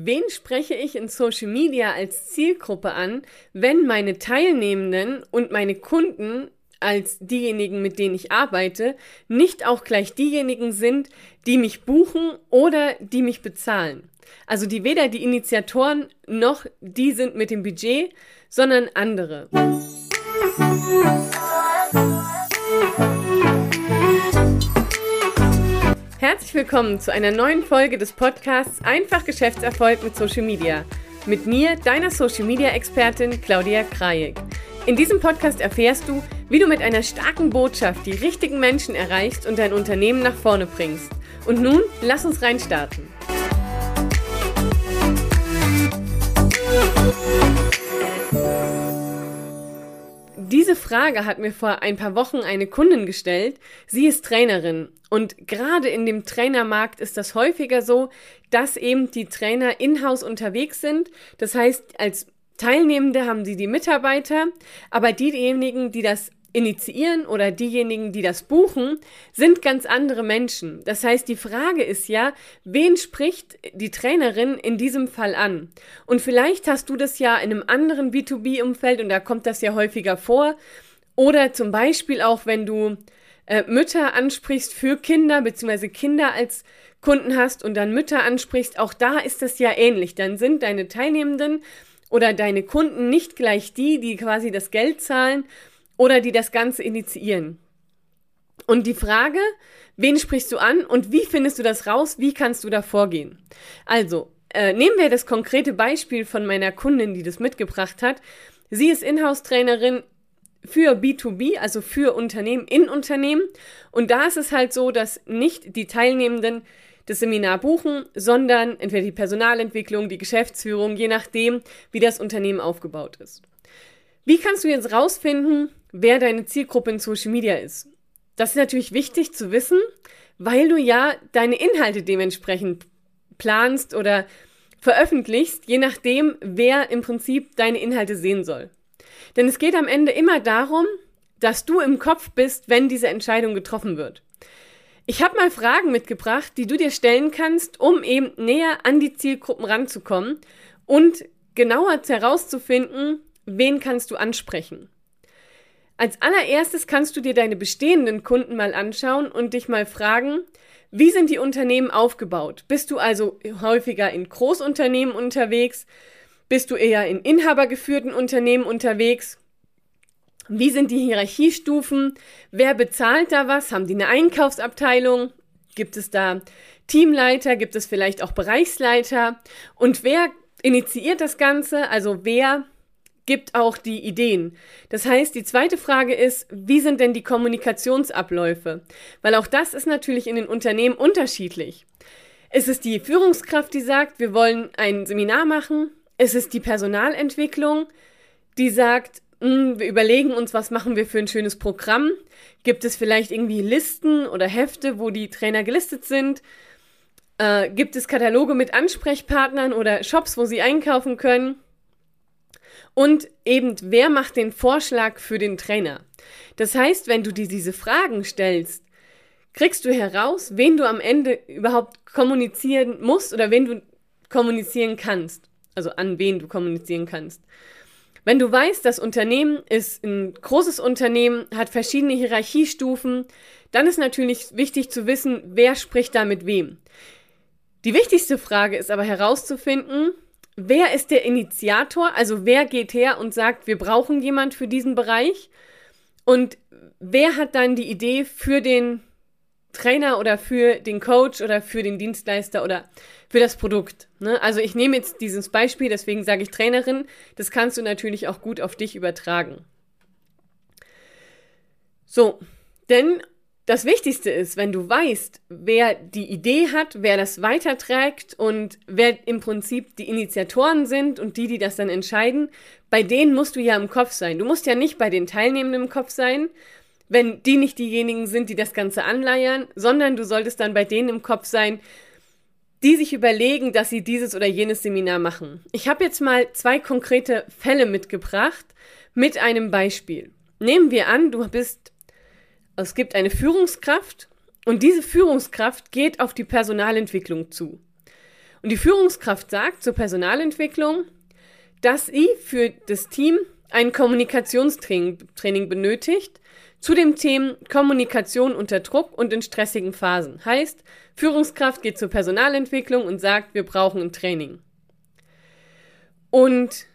Wen spreche ich in Social Media als Zielgruppe an, wenn meine Teilnehmenden und meine Kunden als diejenigen, mit denen ich arbeite, nicht auch gleich diejenigen sind, die mich buchen oder die mich bezahlen. Also die weder die Initiatoren noch die sind mit dem Budget, sondern andere. Herzlich willkommen zu einer neuen Folge des Podcasts Einfach Geschäftserfolg mit Social Media. Mit mir, deiner Social Media Expertin Claudia Krajek. In diesem Podcast erfährst du, wie du mit einer starken Botschaft die richtigen Menschen erreichst und dein Unternehmen nach vorne bringst. Und nun, lass uns reinstarten. Diese Frage hat mir vor ein paar Wochen eine Kundin gestellt. Sie ist Trainerin und gerade in dem Trainermarkt ist das häufiger so, dass eben die Trainer in-house unterwegs sind. Das heißt, als Teilnehmende haben sie die Mitarbeiter, aber diejenigen, die das initiieren oder diejenigen, die das buchen, sind ganz andere Menschen. Das heißt, die Frage ist ja, wen spricht die Trainerin in diesem Fall an? Und vielleicht hast du das ja in einem anderen B2B-Umfeld und da kommt das ja häufiger vor. Oder zum Beispiel auch, wenn du äh, Mütter ansprichst für Kinder, beziehungsweise Kinder als Kunden hast und dann Mütter ansprichst, auch da ist das ja ähnlich. Dann sind deine Teilnehmenden oder deine Kunden nicht gleich die, die quasi das Geld zahlen, oder die das Ganze initiieren. Und die Frage, wen sprichst du an und wie findest du das raus? Wie kannst du da vorgehen? Also, äh, nehmen wir das konkrete Beispiel von meiner Kundin, die das mitgebracht hat. Sie ist Inhouse-Trainerin für B2B, also für Unternehmen in Unternehmen. Und da ist es halt so, dass nicht die Teilnehmenden das Seminar buchen, sondern entweder die Personalentwicklung, die Geschäftsführung, je nachdem, wie das Unternehmen aufgebaut ist. Wie kannst du jetzt rausfinden, wer deine Zielgruppe in Social Media ist. Das ist natürlich wichtig zu wissen, weil du ja deine Inhalte dementsprechend planst oder veröffentlichst, je nachdem, wer im Prinzip deine Inhalte sehen soll. Denn es geht am Ende immer darum, dass du im Kopf bist, wenn diese Entscheidung getroffen wird. Ich habe mal Fragen mitgebracht, die du dir stellen kannst, um eben näher an die Zielgruppen ranzukommen und genauer herauszufinden, wen kannst du ansprechen. Als allererstes kannst du dir deine bestehenden Kunden mal anschauen und dich mal fragen, wie sind die Unternehmen aufgebaut? Bist du also häufiger in Großunternehmen unterwegs? Bist du eher in inhabergeführten Unternehmen unterwegs? Wie sind die Hierarchiestufen? Wer bezahlt da was? Haben die eine Einkaufsabteilung? Gibt es da Teamleiter? Gibt es vielleicht auch Bereichsleiter? Und wer initiiert das Ganze? Also wer gibt auch die Ideen. Das heißt, die zweite Frage ist, wie sind denn die Kommunikationsabläufe? Weil auch das ist natürlich in den Unternehmen unterschiedlich. Ist es die Führungskraft, die sagt, wir wollen ein Seminar machen? Ist es die Personalentwicklung, die sagt, hm, wir überlegen uns, was machen wir für ein schönes Programm? Gibt es vielleicht irgendwie Listen oder Hefte, wo die Trainer gelistet sind? Äh, gibt es Kataloge mit Ansprechpartnern oder Shops, wo sie einkaufen können? Und eben, wer macht den Vorschlag für den Trainer? Das heißt, wenn du dir diese Fragen stellst, kriegst du heraus, wen du am Ende überhaupt kommunizieren musst oder wen du kommunizieren kannst. Also an wen du kommunizieren kannst. Wenn du weißt, das Unternehmen ist ein großes Unternehmen, hat verschiedene Hierarchiestufen, dann ist natürlich wichtig zu wissen, wer spricht da mit wem. Die wichtigste Frage ist aber herauszufinden, wer ist der Initiator? Also wer geht her und sagt, wir brauchen jemand für diesen Bereich? Und wer hat dann die Idee für den Trainer oder für den Coach oder für den Dienstleister oder für das Produkt? Ne? Also ich nehme jetzt dieses Beispiel, deswegen sage ich Trainerin. Das kannst du natürlich auch gut auf dich übertragen. So, denn das Wichtigste ist, wenn du weißt, wer die Idee hat, wer das weiterträgt und wer im Prinzip die Initiatoren sind und die, die das dann entscheiden, bei denen musst du ja im Kopf sein. Du musst ja nicht bei den Teilnehmenden im Kopf sein, wenn die nicht diejenigen sind, die das Ganze anleiern, sondern du solltest dann bei denen im Kopf sein, die sich überlegen, dass sie dieses oder jenes Seminar machen. Ich habe jetzt mal zwei konkrete Fälle mitgebracht mit einem Beispiel. Nehmen wir an, du bist es gibt eine Führungskraft und diese Führungskraft geht auf die Personalentwicklung zu. Und die Führungskraft sagt zur Personalentwicklung, dass sie für das Team ein Kommunikationstraining benötigt zu dem Thema Kommunikation unter Druck und in stressigen Phasen. Heißt, Führungskraft geht zur Personalentwicklung und sagt, wir brauchen ein Training. Und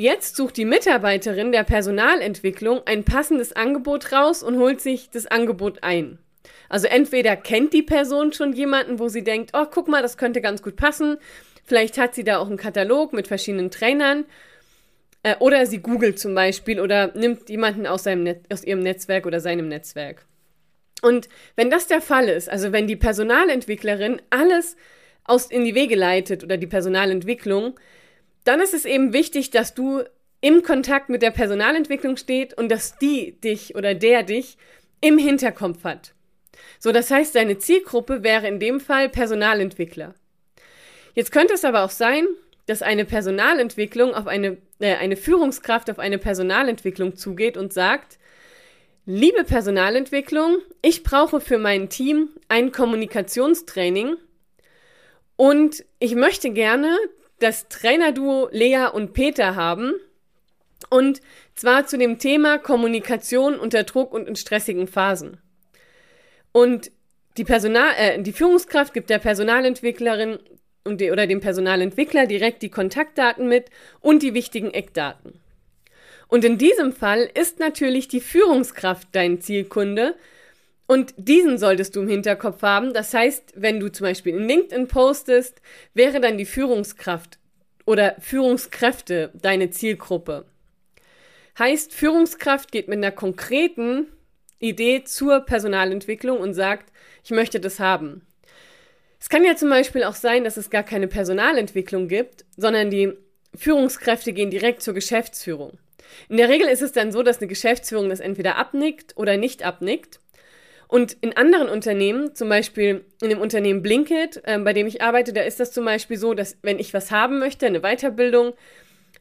jetzt sucht die Mitarbeiterin der Personalentwicklung ein passendes Angebot raus und holt sich das Angebot ein. Also entweder kennt die Person schon jemanden, wo sie denkt, oh, guck mal, das könnte ganz gut passen. Vielleicht hat sie da auch einen Katalog mit verschiedenen Trainern. Äh, oder sie googelt zum Beispiel oder nimmt jemanden aus, Net aus ihrem Netzwerk oder seinem Netzwerk. Und wenn das der Fall ist, also wenn die Personalentwicklerin alles aus in die Wege leitet oder die Personalentwicklung, dann ist es eben wichtig, dass du im Kontakt mit der Personalentwicklung steht und dass die dich oder der dich im Hinterkopf hat. So, das heißt, deine Zielgruppe wäre in dem Fall Personalentwickler. Jetzt könnte es aber auch sein, dass eine Personalentwicklung auf eine, äh, eine Führungskraft auf eine Personalentwicklung zugeht und sagt, liebe Personalentwicklung, ich brauche für mein Team ein Kommunikationstraining und ich möchte gerne das Trainerduo Lea und Peter haben und zwar zu dem Thema Kommunikation unter Druck und in stressigen Phasen. Und die Personal, äh, die Führungskraft gibt der Personalentwicklerin und die, oder dem Personalentwickler direkt die Kontaktdaten mit und die wichtigen Eckdaten. Und in diesem Fall ist natürlich die Führungskraft dein Zielkunde und diesen solltest du im Hinterkopf haben. Das heißt, wenn du zum Beispiel in LinkedIn postest, wäre dann die Führungskraft oder Führungskräfte deine Zielgruppe. Heißt, Führungskraft geht mit einer konkreten Idee zur Personalentwicklung und sagt, ich möchte das haben. Es kann ja zum Beispiel auch sein, dass es gar keine Personalentwicklung gibt, sondern die Führungskräfte gehen direkt zur Geschäftsführung. In der Regel ist es dann so, dass eine Geschäftsführung das entweder abnickt oder nicht abnickt. Und in anderen Unternehmen, zum Beispiel in dem Unternehmen Blinkit, äh, bei dem ich arbeite, da ist das zum Beispiel so, dass wenn ich was haben möchte, eine Weiterbildung,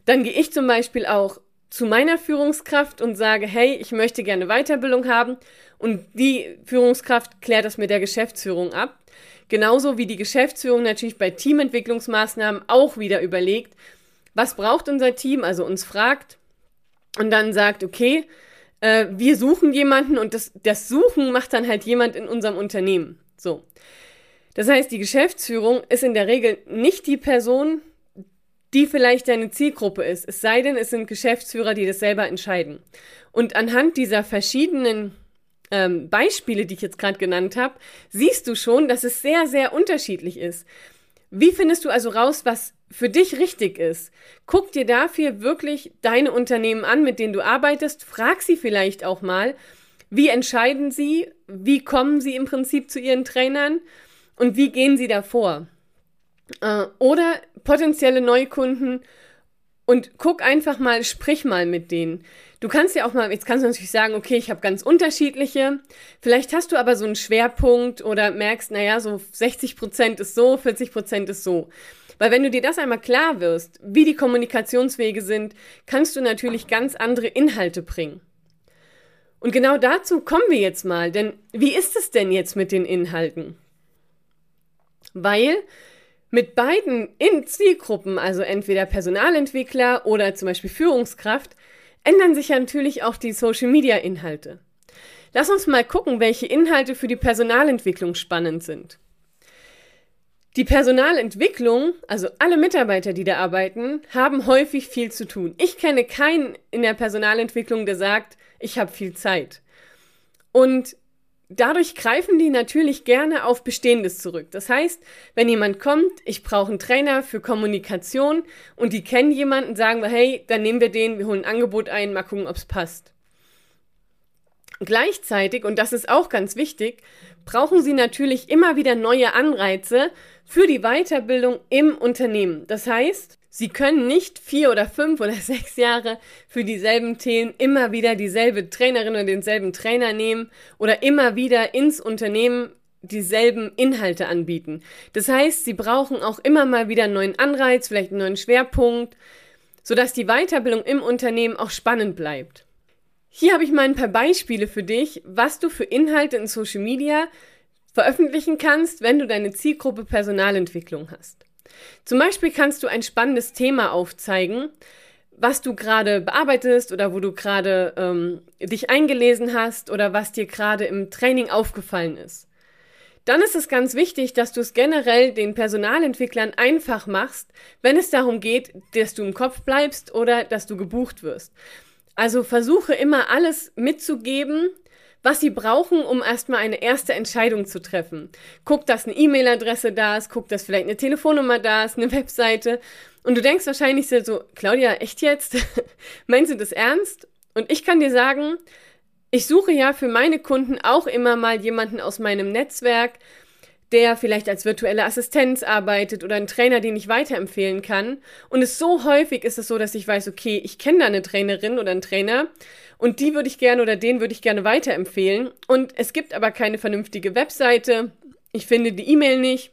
dann gehe ich zum Beispiel auch zu meiner Führungskraft und sage, hey, ich möchte gerne Weiterbildung haben. Und die Führungskraft klärt das mit der Geschäftsführung ab. Genauso wie die Geschäftsführung natürlich bei Teamentwicklungsmaßnahmen auch wieder überlegt, was braucht unser Team, also uns fragt und dann sagt, okay, äh, wir suchen jemanden und das, das Suchen macht dann halt jemand in unserem Unternehmen. So. Das heißt, die Geschäftsführung ist in der Regel nicht die Person, die vielleicht deine Zielgruppe ist. Es sei denn, es sind Geschäftsführer, die das selber entscheiden. Und anhand dieser verschiedenen ähm, Beispiele, die ich jetzt gerade genannt habe, siehst du schon, dass es sehr, sehr unterschiedlich ist. Wie findest du also raus, was für dich richtig ist? Guck dir dafür wirklich deine Unternehmen an, mit denen du arbeitest. Frag sie vielleicht auch mal, wie entscheiden sie, wie kommen sie im Prinzip zu ihren Trainern und wie gehen sie davor? Äh, oder potenzielle Neukunden und guck einfach mal, sprich mal mit denen. Du kannst ja auch mal, jetzt kannst du natürlich sagen, okay, ich habe ganz unterschiedliche. Vielleicht hast du aber so einen Schwerpunkt oder merkst, naja, so 60 Prozent ist so, 40 Prozent ist so. Weil wenn du dir das einmal klar wirst, wie die Kommunikationswege sind, kannst du natürlich ganz andere Inhalte bringen. Und genau dazu kommen wir jetzt mal, denn wie ist es denn jetzt mit den Inhalten? Weil mit beiden in Zielgruppen, also entweder Personalentwickler oder zum Beispiel Führungskraft, ändern sich ja natürlich auch die Social-Media-Inhalte. Lass uns mal gucken, welche Inhalte für die Personalentwicklung spannend sind. Die Personalentwicklung, also alle Mitarbeiter, die da arbeiten, haben häufig viel zu tun. Ich kenne keinen in der Personalentwicklung, der sagt, ich habe viel Zeit. Und dadurch greifen die natürlich gerne auf Bestehendes zurück. Das heißt, wenn jemand kommt, ich brauche einen Trainer für Kommunikation und die kennen jemanden, sagen wir, hey, dann nehmen wir den, wir holen ein Angebot ein, mal gucken, ob es passt. Gleichzeitig, und das ist auch ganz wichtig, brauchen sie natürlich immer wieder neue Anreize für die Weiterbildung im Unternehmen. Das heißt, Sie können nicht vier oder fünf oder sechs Jahre für dieselben Themen immer wieder dieselbe Trainerin oder denselben Trainer nehmen oder immer wieder ins Unternehmen dieselben Inhalte anbieten. Das heißt, Sie brauchen auch immer mal wieder einen neuen Anreiz, vielleicht einen neuen Schwerpunkt, sodass die Weiterbildung im Unternehmen auch spannend bleibt. Hier habe ich mal ein paar Beispiele für dich, was du für Inhalte in Social Media veröffentlichen kannst, wenn du deine Zielgruppe Personalentwicklung hast. Zum Beispiel kannst du ein spannendes Thema aufzeigen, was du gerade bearbeitest oder wo du gerade ähm, dich eingelesen hast oder was dir gerade im Training aufgefallen ist. Dann ist es ganz wichtig, dass du es generell den Personalentwicklern einfach machst, wenn es darum geht, dass du im Kopf bleibst oder dass du gebucht wirst. Also versuche immer alles mitzugeben, was sie brauchen, um erstmal eine erste Entscheidung zu treffen. Guck, dass eine E-Mail-Adresse da ist, guck, dass vielleicht eine Telefonnummer da ist, eine Webseite. Und du denkst wahrscheinlich so, Claudia, echt jetzt? Meinst du das ernst? Und ich kann dir sagen, ich suche ja für meine Kunden auch immer mal jemanden aus meinem Netzwerk, der vielleicht als virtuelle Assistenz arbeitet oder einen Trainer, den ich weiterempfehlen kann. Und es so häufig ist es so, dass ich weiß, okay, ich kenne da eine Trainerin oder einen Trainer und die würde ich gerne oder den würde ich gerne weiterempfehlen. Und es gibt aber keine vernünftige Webseite. Ich finde die E-Mail nicht.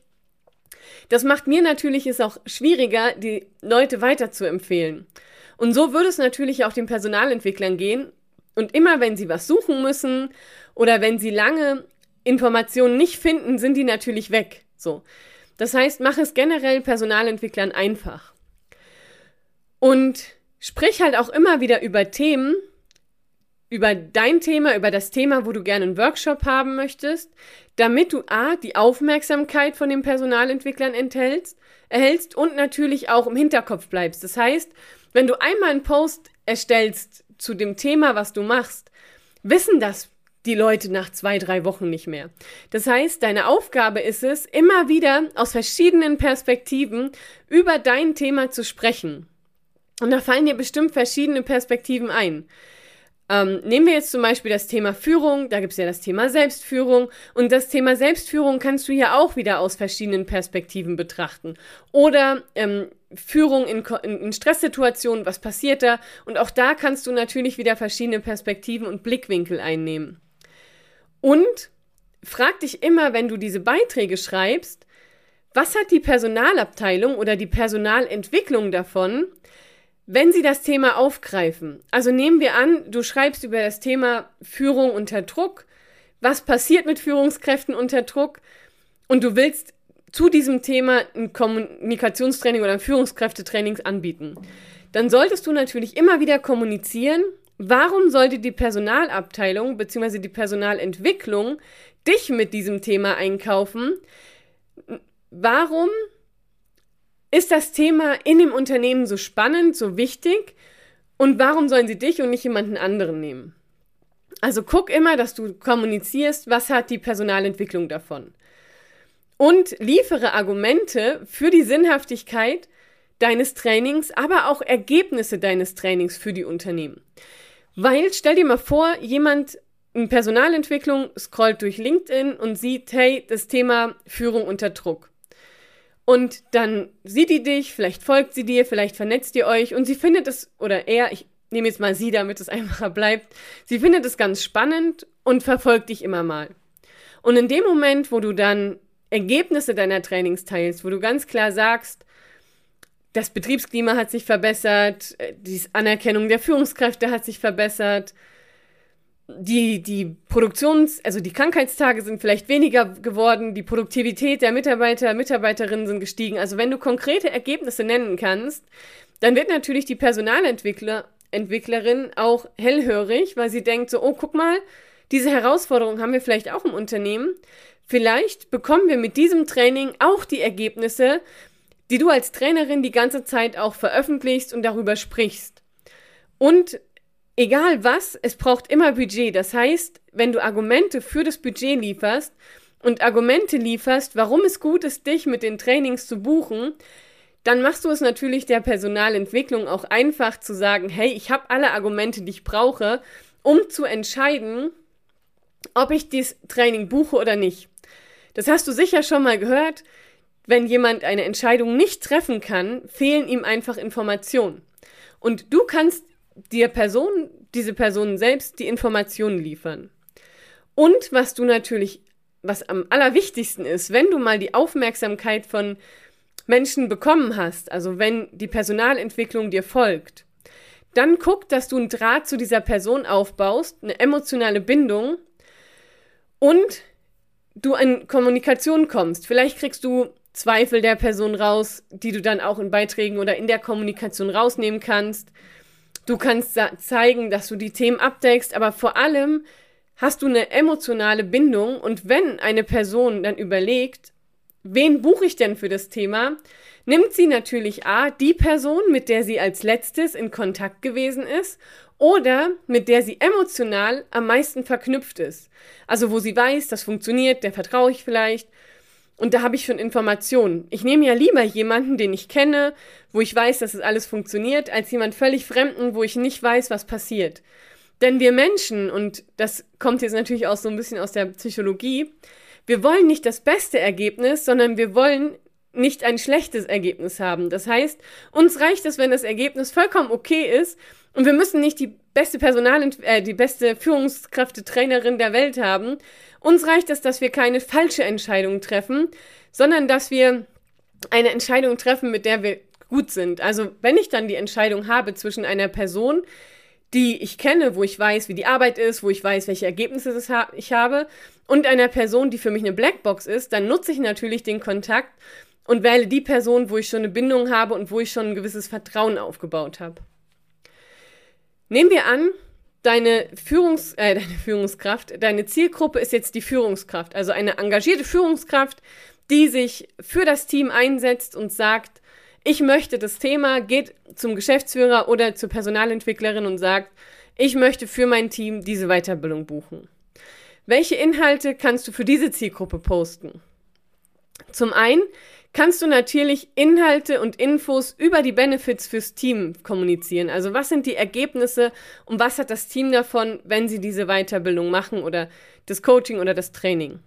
Das macht mir natürlich es auch schwieriger, die Leute weiterzuempfehlen. Und so würde es natürlich auch den Personalentwicklern gehen. Und immer wenn sie was suchen müssen oder wenn sie lange Informationen nicht finden, sind die natürlich weg. So. Das heißt, mach es generell Personalentwicklern einfach. Und sprich halt auch immer wieder über Themen, über dein Thema, über das Thema, wo du gerne einen Workshop haben möchtest, damit du A, die Aufmerksamkeit von den Personalentwicklern enthältst, erhältst und natürlich auch im Hinterkopf bleibst. Das heißt, wenn du einmal einen Post erstellst zu dem Thema, was du machst, wissen das die Leute nach zwei, drei Wochen nicht mehr. Das heißt, deine Aufgabe ist es, immer wieder aus verschiedenen Perspektiven über dein Thema zu sprechen. Und da fallen dir bestimmt verschiedene Perspektiven ein. Ähm, nehmen wir jetzt zum Beispiel das Thema Führung, da gibt es ja das Thema Selbstführung und das Thema Selbstführung kannst du ja auch wieder aus verschiedenen Perspektiven betrachten. Oder ähm, Führung in, in, in Stresssituationen, was passiert da? Und auch da kannst du natürlich wieder verschiedene Perspektiven und Blickwinkel einnehmen. Und frag dich immer, wenn du diese Beiträge schreibst, was hat die Personalabteilung oder die Personalentwicklung davon, wenn sie das Thema aufgreifen? Also nehmen wir an, du schreibst über das Thema Führung unter Druck. Was passiert mit Führungskräften unter Druck? Und du willst zu diesem Thema ein Kommunikationstraining oder ein Führungskräftetraining anbieten. Dann solltest du natürlich immer wieder kommunizieren, Warum sollte die Personalabteilung bzw. die Personalentwicklung dich mit diesem Thema einkaufen? Warum ist das Thema in dem Unternehmen so spannend, so wichtig? Und warum sollen sie dich und nicht jemanden anderen nehmen? Also guck immer, dass du kommunizierst, was hat die Personalentwicklung davon. Und liefere Argumente für die Sinnhaftigkeit deines Trainings, aber auch Ergebnisse deines Trainings für die Unternehmen. Weil, stell dir mal vor, jemand in Personalentwicklung scrollt durch LinkedIn und sieht, hey, das Thema Führung unter Druck. Und dann sieht die dich, vielleicht folgt sie dir, vielleicht vernetzt ihr euch und sie findet es, oder er, ich nehme jetzt mal sie, damit es einfacher bleibt, sie findet es ganz spannend und verfolgt dich immer mal. Und in dem Moment, wo du dann Ergebnisse deiner Trainings teilst, wo du ganz klar sagst, das Betriebsklima hat sich verbessert, äh, die Anerkennung der Führungskräfte hat sich verbessert, die, die Produktions-, also die Krankheitstage sind vielleicht weniger geworden, die Produktivität der Mitarbeiter, Mitarbeiterinnen sind gestiegen. Also wenn du konkrete Ergebnisse nennen kannst, dann wird natürlich die Personalentwickler, Entwicklerin auch hellhörig, weil sie denkt so, oh, guck mal, diese Herausforderung haben wir vielleicht auch im Unternehmen. Vielleicht bekommen wir mit diesem Training auch die Ergebnisse, die du als Trainerin die ganze Zeit auch veröffentlichst und darüber sprichst. Und egal was, es braucht immer Budget. Das heißt, wenn du Argumente für das Budget lieferst und Argumente lieferst, warum es gut ist, dich mit den Trainings zu buchen, dann machst du es natürlich der Personalentwicklung auch einfach zu sagen, hey, ich habe alle Argumente, die ich brauche, um zu entscheiden, ob ich dieses Training buche oder nicht. Das hast du sicher schon mal gehört wenn jemand eine Entscheidung nicht treffen kann, fehlen ihm einfach Informationen. Und du kannst der Person, diese Person selbst die Informationen liefern. Und was du natürlich, was am allerwichtigsten ist, wenn du mal die Aufmerksamkeit von Menschen bekommen hast, also wenn die Personalentwicklung dir folgt, dann guck, dass du einen Draht zu dieser Person aufbaust, eine emotionale Bindung und du in Kommunikation kommst. Vielleicht kriegst du Zweifel der Person raus, die du dann auch in Beiträgen oder in der Kommunikation rausnehmen kannst. Du kannst zeigen, dass du die Themen abdeckst, aber vor allem hast du eine emotionale Bindung und wenn eine Person dann überlegt, wen buche ich denn für das Thema, nimmt sie natürlich A, die Person, mit der sie als letztes in Kontakt gewesen ist oder mit der sie emotional am meisten verknüpft ist. Also wo sie weiß, das funktioniert, der vertraue ich vielleicht. Und da habe ich schon Informationen. Ich nehme ja lieber jemanden, den ich kenne, wo ich weiß, dass es alles funktioniert, als jemand völlig Fremden, wo ich nicht weiß, was passiert. Denn wir Menschen, und das kommt jetzt natürlich auch so ein bisschen aus der Psychologie, wir wollen nicht das beste Ergebnis, sondern wir wollen nicht ein schlechtes Ergebnis haben. Das heißt, uns reicht es, wenn das Ergebnis vollkommen okay ist und wir müssen nicht die beste Personal äh, die beste Führungskräftetrainerin der Welt haben. Uns reicht es, dass wir keine falsche Entscheidung treffen, sondern dass wir eine Entscheidung treffen, mit der wir gut sind. Also, wenn ich dann die Entscheidung habe zwischen einer Person, die ich kenne, wo ich weiß, wie die Arbeit ist, wo ich weiß, welche Ergebnisse ich habe, und einer Person, die für mich eine Blackbox ist, dann nutze ich natürlich den Kontakt und wähle die Person, wo ich schon eine Bindung habe und wo ich schon ein gewisses Vertrauen aufgebaut habe. Nehmen wir an, deine, Führungs äh, deine Führungskraft, deine Zielgruppe ist jetzt die Führungskraft, also eine engagierte Führungskraft, die sich für das Team einsetzt und sagt, ich möchte das Thema, geht zum Geschäftsführer oder zur Personalentwicklerin und sagt, ich möchte für mein Team diese Weiterbildung buchen. Welche Inhalte kannst du für diese Zielgruppe posten? Zum einen kannst du natürlich Inhalte und Infos über die Benefits fürs Team kommunizieren. Also was sind die Ergebnisse und was hat das Team davon, wenn sie diese Weiterbildung machen oder das Coaching oder das Training?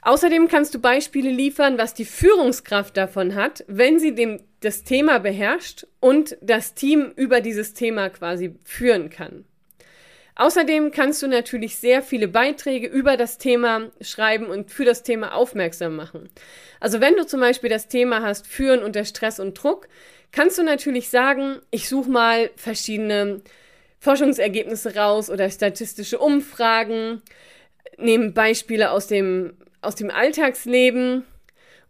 Außerdem kannst du Beispiele liefern, was die Führungskraft davon hat, wenn sie dem, das Thema beherrscht und das Team über dieses Thema quasi führen kann. Außerdem kannst du natürlich sehr viele Beiträge über das Thema schreiben und für das Thema aufmerksam machen. Also wenn du zum Beispiel das Thema hast, Führen unter Stress und Druck, kannst du natürlich sagen, ich suche mal verschiedene Forschungsergebnisse raus oder statistische Umfragen, nehme Beispiele aus dem aus dem Alltagsleben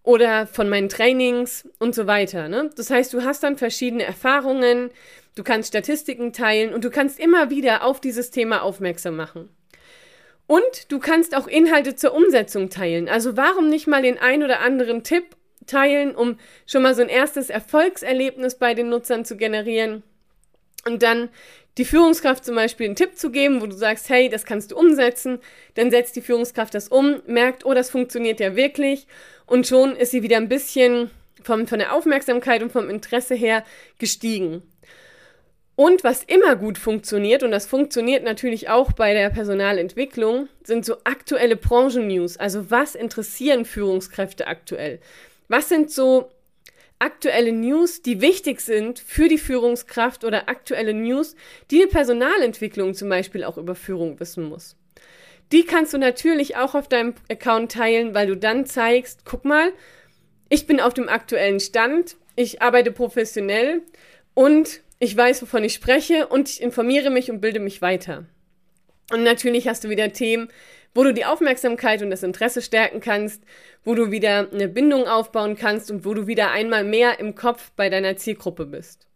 oder von meinen Trainings und so weiter. Ne? Das heißt, du hast dann verschiedene Erfahrungen, du kannst Statistiken teilen und du kannst immer wieder auf dieses Thema aufmerksam machen. Und du kannst auch Inhalte zur Umsetzung teilen. Also warum nicht mal den ein oder anderen Tipp teilen, um schon mal so ein erstes Erfolgserlebnis bei den Nutzern zu generieren und dann die Führungskraft zum Beispiel einen Tipp zu geben, wo du sagst, hey, das kannst du umsetzen, dann setzt die Führungskraft das um, merkt, oh, das funktioniert ja wirklich und schon ist sie wieder ein bisschen vom, von der Aufmerksamkeit und vom Interesse her gestiegen. Und was immer gut funktioniert, und das funktioniert natürlich auch bei der Personalentwicklung, sind so aktuelle Branchen-News. Also was interessieren Führungskräfte aktuell? Was sind so aktuelle News, die wichtig sind für die Führungskraft oder aktuelle News, die eine Personalentwicklung zum Beispiel auch über Führung wissen muss. Die kannst du natürlich auch auf deinem Account teilen, weil du dann zeigst, guck mal, ich bin auf dem aktuellen Stand, ich arbeite professionell und ich weiß, wovon ich spreche und ich informiere mich und bilde mich weiter. Und natürlich hast du wieder Themen, wo du die Aufmerksamkeit und das Interesse stärken kannst, wo du wieder eine Bindung aufbauen kannst und wo du wieder einmal mehr im Kopf bei deiner Zielgruppe bist.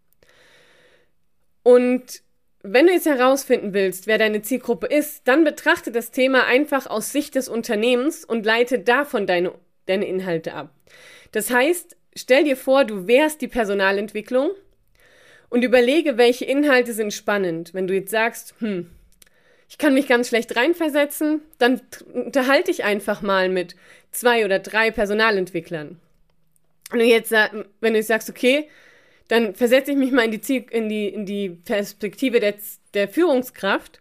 Und wenn du jetzt herausfinden willst, wer deine Zielgruppe ist, dann betrachte das Thema einfach aus Sicht des Unternehmens und leite davon deine, deine Inhalte ab. Das heißt, stell dir vor, du wärst die Personalentwicklung und überlege, welche Inhalte sind spannend. Wenn du jetzt sagst, hm, ich kann mich ganz schlecht reinversetzen, dann unterhalte ich einfach mal mit zwei oder drei Personalentwicklern. Und jetzt, wenn du jetzt sagst, okay, dann versetze ich mich mal in die, Ziel, in die, in die Perspektive der, der Führungskraft.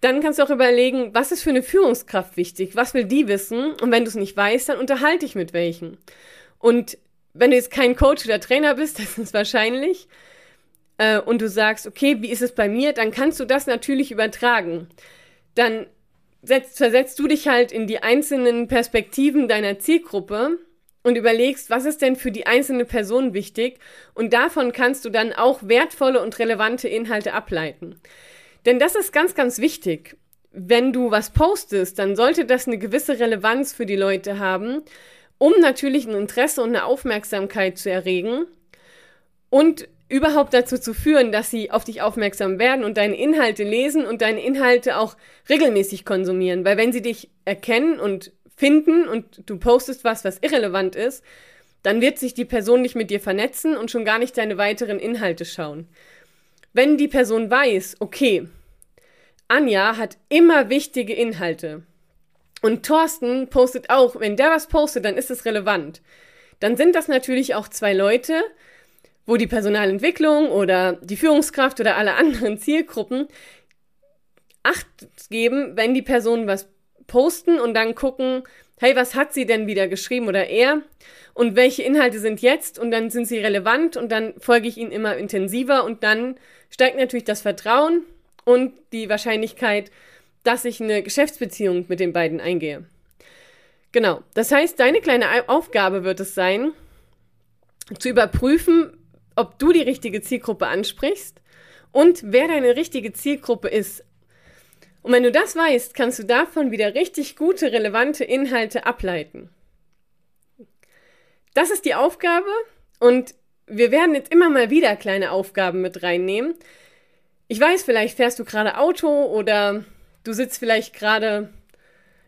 Dann kannst du auch überlegen, was ist für eine Führungskraft wichtig? Was will die wissen? Und wenn du es nicht weißt, dann unterhalte ich mit welchen. Und wenn du jetzt kein Coach oder Trainer bist, das ist wahrscheinlich, äh, und du sagst, okay, wie ist es bei mir, dann kannst du das natürlich übertragen. Dann setzt, versetzt du dich halt in die einzelnen Perspektiven deiner Zielgruppe und überlegst, was ist denn für die einzelne Person wichtig und davon kannst du dann auch wertvolle und relevante Inhalte ableiten. Denn das ist ganz, ganz wichtig. Wenn du was postest, dann sollte das eine gewisse Relevanz für die Leute haben um natürlich ein Interesse und eine Aufmerksamkeit zu erregen und überhaupt dazu zu führen, dass sie auf dich aufmerksam werden und deine Inhalte lesen und deine Inhalte auch regelmäßig konsumieren. Weil wenn sie dich erkennen und finden und du postest was, was irrelevant ist, dann wird sich die Person nicht mit dir vernetzen und schon gar nicht deine weiteren Inhalte schauen. Wenn die Person weiß, okay, Anja hat immer wichtige Inhalte und Thorsten postet auch, wenn der was postet, dann ist es relevant. Dann sind das natürlich auch zwei Leute, wo die Personalentwicklung oder die Führungskraft oder alle anderen Zielgruppen Acht geben, wenn die Personen was posten und dann gucken, hey, was hat sie denn wieder geschrieben oder er? Und welche Inhalte sind jetzt? Und dann sind sie relevant und dann folge ich ihnen immer intensiver und dann steigt natürlich das Vertrauen und die Wahrscheinlichkeit, dass ich eine Geschäftsbeziehung mit den beiden eingehe. Genau, das heißt, deine kleine Aufgabe wird es sein, zu überprüfen, ob du die richtige Zielgruppe ansprichst und wer deine richtige Zielgruppe ist. Und wenn du das weißt, kannst du davon wieder richtig gute, relevante Inhalte ableiten. Das ist die Aufgabe und wir werden jetzt immer mal wieder kleine Aufgaben mit reinnehmen. Ich weiß, vielleicht fährst du gerade Auto oder du sitzt vielleicht gerade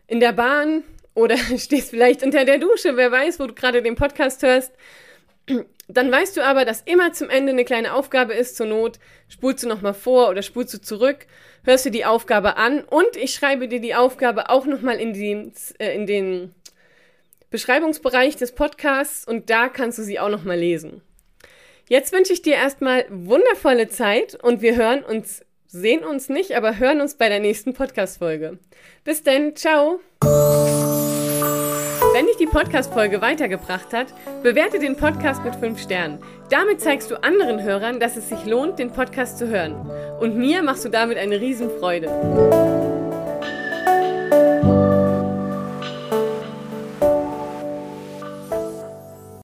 in der Bahn oder stehst vielleicht unter der Dusche, wer weiß, wo du gerade den Podcast hörst. Dann weißt du aber, dass immer zum Ende eine kleine Aufgabe ist. Zur Not spulst du nochmal vor oder spulst du zurück, hörst du die Aufgabe an und ich schreibe dir die Aufgabe auch nochmal in, die, äh, in den Beschreibungsbereich des Podcasts und da kannst du sie auch nochmal lesen. Jetzt wünsche ich dir erstmal wundervolle Zeit und wir hören uns, sehen uns nicht, aber hören uns bei der nächsten Podcast-Folge. Bis denn, ciao! Wenn dich die Podcast-Folge weitergebracht hat, bewerte den Podcast mit 5 Sternen. Damit zeigst du anderen Hörern, dass es sich lohnt, den Podcast zu hören. Und mir machst du damit eine Riesenfreude.